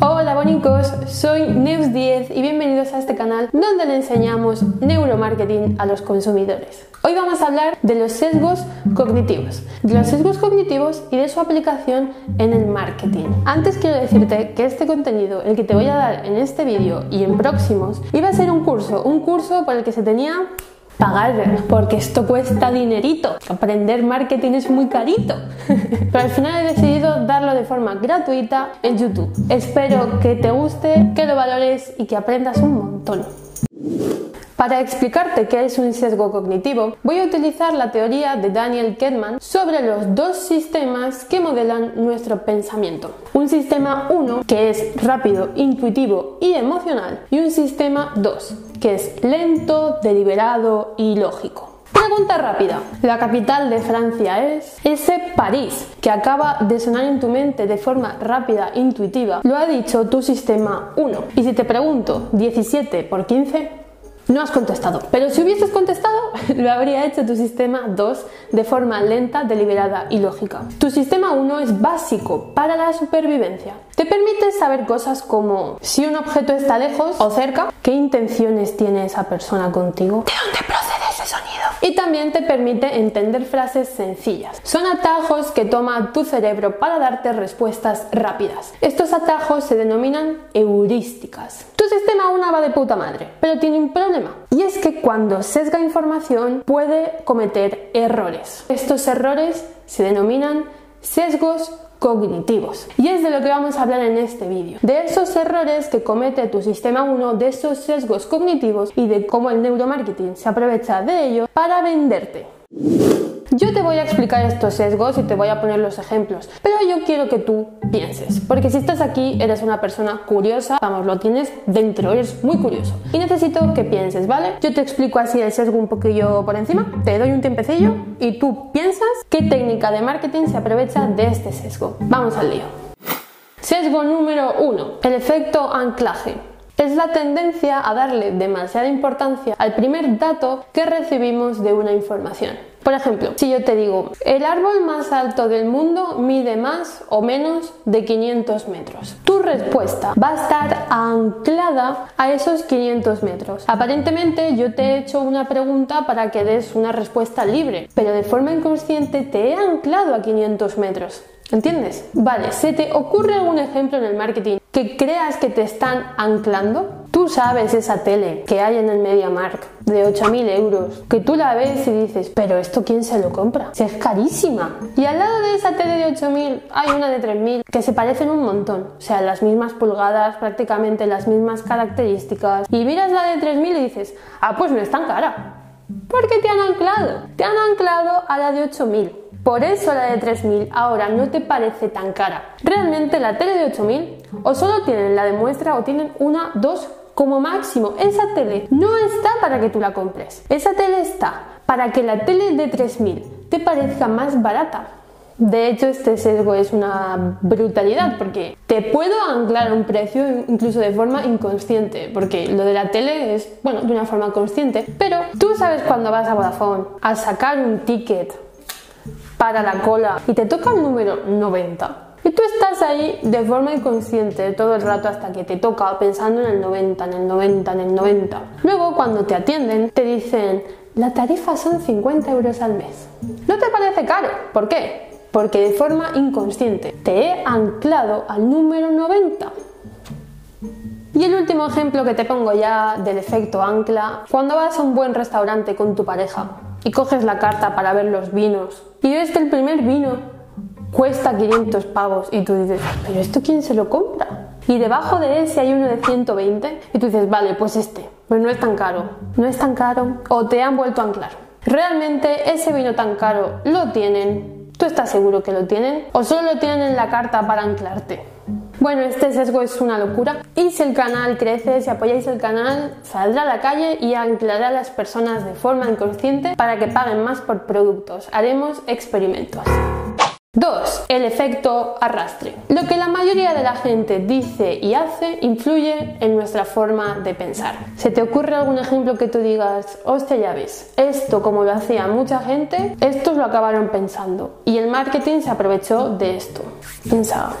Hola bonicos, soy Neus10 y bienvenidos a este canal donde le enseñamos neuromarketing a los consumidores. Hoy vamos a hablar de los sesgos cognitivos, de los sesgos cognitivos y de su aplicación en el marketing. Antes quiero decirte que este contenido, el que te voy a dar en este vídeo y en próximos, iba a ser un curso, un curso por el que se tenía pagar, porque esto cuesta dinerito. Aprender marketing es muy carito. Pero al final he decidido darlo de forma gratuita en YouTube. Espero que te guste, que lo valores y que aprendas un montón. Para explicarte qué es un sesgo cognitivo, voy a utilizar la teoría de Daniel Kahneman sobre los dos sistemas que modelan nuestro pensamiento. Un sistema 1, que es rápido, intuitivo y emocional, y un sistema 2, que es lento, deliberado y lógico. Pregunta rápida. La capital de Francia es ese París que acaba de sonar en tu mente de forma rápida, intuitiva. Lo ha dicho tu sistema 1. Y si te pregunto 17 por 15, no has contestado, pero si hubieses contestado, lo habría hecho tu sistema 2 de forma lenta, deliberada y lógica. Tu sistema 1 es básico para la supervivencia. Te permite saber cosas como si un objeto está lejos o cerca, qué intenciones tiene esa persona contigo, de dónde procede ese sonido. Y también te permite entender frases sencillas. Son atajos que toma tu cerebro para darte respuestas rápidas. Estos atajos se denominan heurísticas. Tu sistema 1 va de puta madre, pero tiene un problema. Y es que cuando sesga información puede cometer errores. Estos errores se denominan sesgos cognitivos. Y es de lo que vamos a hablar en este vídeo. De esos errores que comete tu sistema 1, de esos sesgos cognitivos y de cómo el neuromarketing se aprovecha de ello para venderte. Yo te voy a explicar estos sesgos y te voy a poner los ejemplos, pero yo quiero que tú pienses, porque si estás aquí eres una persona curiosa, vamos, lo tienes dentro, eres muy curioso. Y necesito que pienses, ¿vale? Yo te explico así el sesgo un poquillo por encima, te doy un tiempecillo y tú piensas qué técnica de marketing se aprovecha de este sesgo. Vamos al lío. Sesgo número 1, el efecto anclaje. Es la tendencia a darle demasiada importancia al primer dato que recibimos de una información. Por ejemplo, si yo te digo, el árbol más alto del mundo mide más o menos de 500 metros, tu respuesta va a estar anclada a esos 500 metros. Aparentemente yo te he hecho una pregunta para que des una respuesta libre, pero de forma inconsciente te he anclado a 500 metros. ¿Entiendes? Vale, ¿se te ocurre algún ejemplo en el marketing que creas que te están anclando? Tú sabes esa tele que hay en el MediaMark de 8.000 euros, que tú la ves y dices, pero ¿esto quién se lo compra? Si es carísima. Y al lado de esa tele de 8.000 hay una de 3.000 que se parecen un montón. O sea, las mismas pulgadas, prácticamente las mismas características. Y miras la de 3.000 y dices, ah, pues no es tan cara. ¿Por qué te han anclado? Te han anclado a la de 8.000. Por eso la de 3000 ahora no te parece tan cara. Realmente la tele de 8000 o solo tienen la de muestra o tienen una, dos como máximo. Esa tele no está para que tú la compres. Esa tele está para que la tele de 3000 te parezca más barata. De hecho, este sesgo es una brutalidad porque te puedo anclar un precio incluso de forma inconsciente, porque lo de la tele es, bueno, de una forma consciente, pero tú sabes cuando vas a Vodafone a sacar un ticket para la cola y te toca el número 90. Y tú estás ahí de forma inconsciente todo el rato hasta que te toca pensando en el 90, en el 90, en el 90. Luego cuando te atienden te dicen, la tarifa son 50 euros al mes. ¿No te parece caro? ¿Por qué? Porque de forma inconsciente te he anclado al número 90. Y el último ejemplo que te pongo ya del efecto ancla, cuando vas a un buen restaurante con tu pareja y coges la carta para ver los vinos y ves que el primer vino cuesta 500 pavos y tú dices, pero ¿esto quién se lo compra? Y debajo de ese hay uno de 120 y tú dices, vale, pues este, pues no es tan caro, no es tan caro o te han vuelto a anclar. Realmente ese vino tan caro lo tienen, tú estás seguro que lo tienen o solo lo tienen en la carta para anclarte. Bueno, este sesgo es una locura. Y si el canal crece, si apoyáis el canal, saldrá a la calle y anclará a las personas de forma inconsciente para que paguen más por productos. Haremos experimentos. 2. El efecto arrastre. Lo que la mayoría de la gente dice y hace influye en nuestra forma de pensar. ¿Se te ocurre algún ejemplo que tú digas, hostia, ya ves, esto como lo hacía mucha gente, estos lo acabaron pensando y el marketing se aprovechó de esto? Pensaba.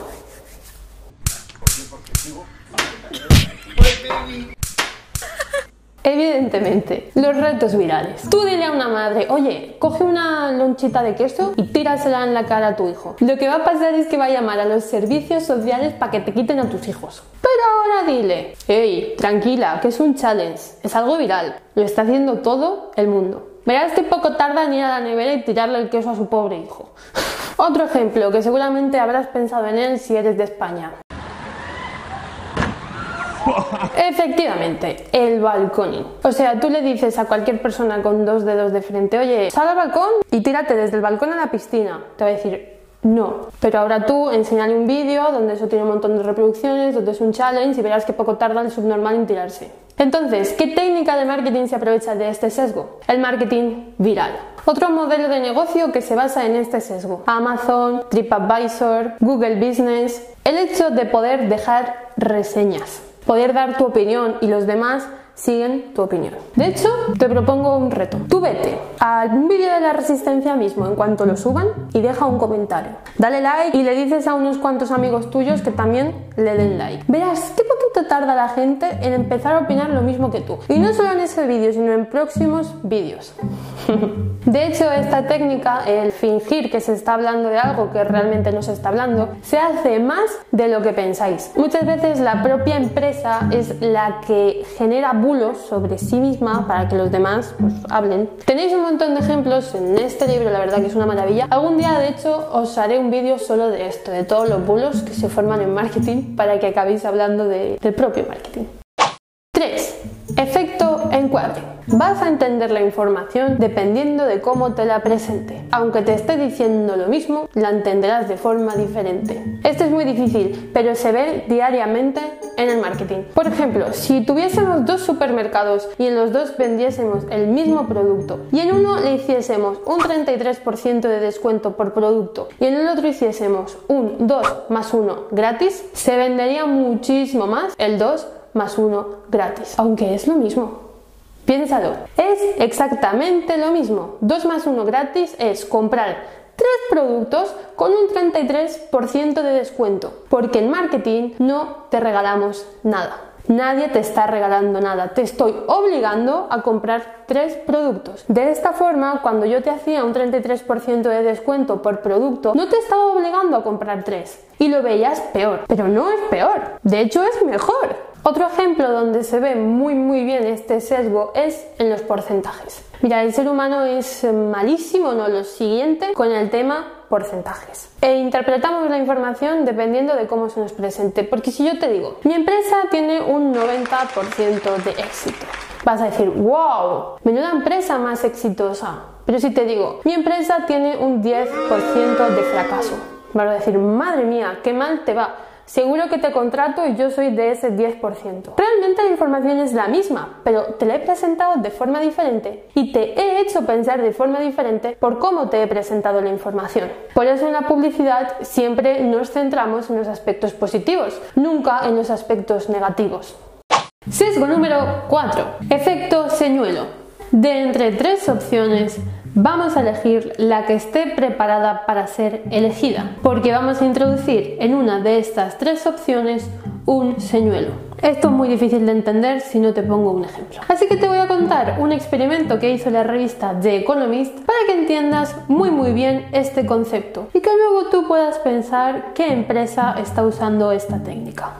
Evidentemente, los retos virales. Tú dile a una madre, oye, coge una lonchita de queso y tírasela en la cara a tu hijo. Lo que va a pasar es que va a llamar a los servicios sociales para que te quiten a tus hijos. Pero ahora dile, hey, tranquila, que es un challenge, es algo viral, lo está haciendo todo el mundo. Verás que poco tarda en ir a la nevera y tirarle el queso a su pobre hijo. Otro ejemplo que seguramente habrás pensado en él si eres de España. Efectivamente, el balconing. O sea, tú le dices a cualquier persona con dos dedos de frente, oye, sal al balcón y tírate desde el balcón a la piscina. Te va a decir, no. Pero ahora tú enseñale un vídeo donde eso tiene un montón de reproducciones, donde es un challenge y verás que poco tarda el subnormal en tirarse. Entonces, ¿qué técnica de marketing se aprovecha de este sesgo? El marketing viral. Otro modelo de negocio que se basa en este sesgo. Amazon, TripAdvisor, Google Business. El hecho de poder dejar reseñas poder dar tu opinión y los demás siguen tu opinión. De hecho, te propongo un reto. Tú vete al vídeo de la resistencia mismo en cuanto lo suban y deja un comentario. Dale like y le dices a unos cuantos amigos tuyos que también le den like. Verás qué poquito tarda la gente en empezar a opinar lo mismo que tú. Y no solo en ese vídeo, sino en próximos vídeos. De hecho, esta técnica, el fingir que se está hablando de algo que realmente no se está hablando, se hace más de lo que pensáis. Muchas veces la propia empresa es la que genera bulos sobre sí misma para que los demás pues, hablen. Tenéis un montón de ejemplos en este libro, la verdad que es una maravilla. Algún día, de hecho, os haré un vídeo solo de esto, de todos los bulos que se forman en marketing para que acabéis hablando del propio marketing. 3. Efecto encuadre. Vas a entender la información dependiendo de cómo te la presente. Aunque te esté diciendo lo mismo, la entenderás de forma diferente. Esto es muy difícil, pero se ve diariamente en el marketing. Por ejemplo, si tuviésemos dos supermercados y en los dos vendiésemos el mismo producto y en uno le hiciésemos un 33% de descuento por producto y en el otro hiciésemos un 2 más 1 gratis, se vendería muchísimo más el 2 más 1 gratis, aunque es lo mismo. Piénsalo, es exactamente lo mismo. 2 más 1 gratis es comprar 3 productos con un 33% de descuento, porque en marketing no te regalamos nada. Nadie te está regalando nada, te estoy obligando a comprar tres productos. De esta forma, cuando yo te hacía un 33% de descuento por producto, no te estaba obligando a comprar tres y lo veías peor, pero no es peor, de hecho es mejor. Otro ejemplo donde se ve muy muy bien este sesgo es en los porcentajes. Mira, el ser humano es malísimo, no lo siguiente, con el tema porcentajes. E interpretamos la información dependiendo de cómo se nos presente. Porque si yo te digo, mi empresa tiene un 90% de éxito, vas a decir, wow, menuda empresa más exitosa. Pero si te digo, mi empresa tiene un 10% de fracaso, vas a decir, madre mía, qué mal te va seguro que te contrato y yo soy de ese 10%. Realmente la información es la misma, pero te la he presentado de forma diferente y te he hecho pensar de forma diferente por cómo te he presentado la información. Por eso en la publicidad siempre nos centramos en los aspectos positivos, nunca en los aspectos negativos. Sesgo número 4. Efecto señuelo. De entre tres opciones, vamos a elegir la que esté preparada para ser elegida, porque vamos a introducir en una de estas tres opciones un señuelo. Esto es muy difícil de entender si no te pongo un ejemplo. Así que te voy a contar un experimento que hizo la revista The Economist para que entiendas muy muy bien este concepto y que luego tú puedas pensar qué empresa está usando esta técnica.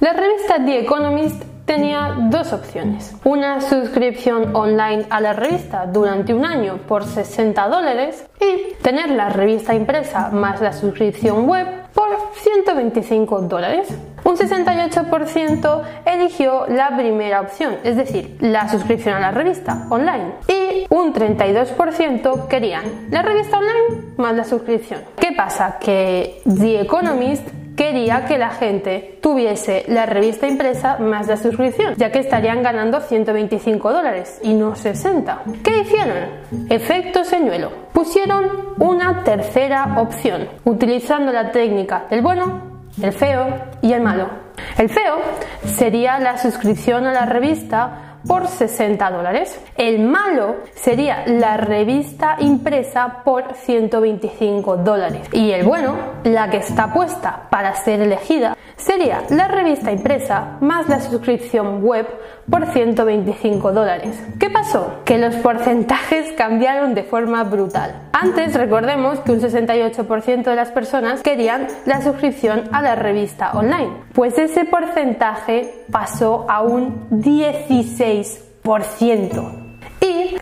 La revista The Economist tenía dos opciones. Una suscripción online a la revista durante un año por 60 dólares y tener la revista impresa más la suscripción web por 125 dólares. Un 68% eligió la primera opción, es decir, la suscripción a la revista online. Y un 32% querían la revista online más la suscripción. ¿Qué pasa? Que The Economist quería que la gente tuviese la revista impresa más la suscripción, ya que estarían ganando 125 dólares y no 60. ¿Qué hicieron? Efecto señuelo. Pusieron una tercera opción, utilizando la técnica del bueno, el feo y el malo. El feo sería la suscripción a la revista por 60 dólares. El malo sería la revista impresa por 125 dólares. Y el bueno, la que está puesta para ser elegida, sería la revista impresa más la suscripción web por 125 dólares. ¿Qué pasó? Que los porcentajes cambiaron de forma brutal. Antes recordemos que un 68% de las personas querían la suscripción a la revista online. Pues ese porcentaje pasó a un 16%.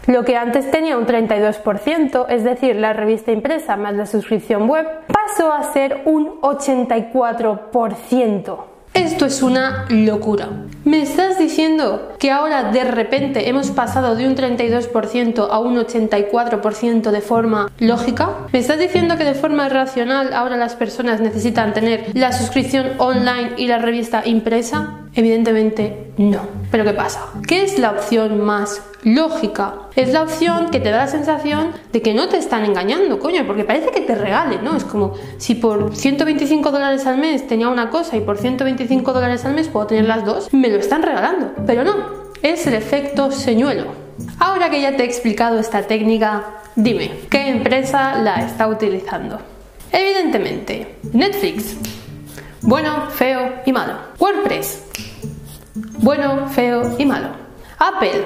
Lo que antes tenía un 32%, es decir, la revista impresa más la suscripción web, pasó a ser un 84%. Esto es una locura. ¿Me estás diciendo que ahora de repente hemos pasado de un 32% a un 84% de forma lógica? ¿Me estás diciendo que de forma racional ahora las personas necesitan tener la suscripción online y la revista impresa? Evidentemente no. Pero ¿qué pasa? ¿Qué es la opción más lógica? Es la opción que te da la sensación de que no te están engañando, coño, porque parece que te regalen, ¿no? Es como si por 125 dólares al mes tenía una cosa y por 125 dólares al mes puedo tener las dos, me lo están regalando. Pero no, es el efecto señuelo. Ahora que ya te he explicado esta técnica, dime, ¿qué empresa la está utilizando? Evidentemente, Netflix. Bueno, feo y malo. WordPress. Bueno, feo y malo. Apple.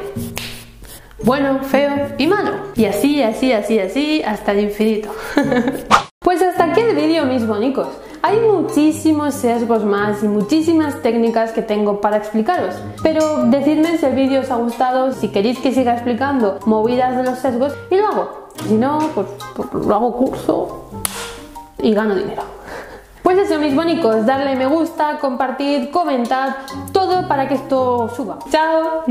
Bueno, feo y malo. Y así, así, así, así, hasta el infinito. pues hasta aquí el vídeo, mis bonicos. Hay muchísimos sesgos más y muchísimas técnicas que tengo para explicaros, pero decidme si el vídeo os ha gustado, si queréis que siga explicando movidas de los sesgos y lo hago. Si no, pues, pues lo hago curso y gano dinero. Pues eso, mis bonicos, darle me gusta, compartir, comentar, todo para que esto suba. ¡Chao!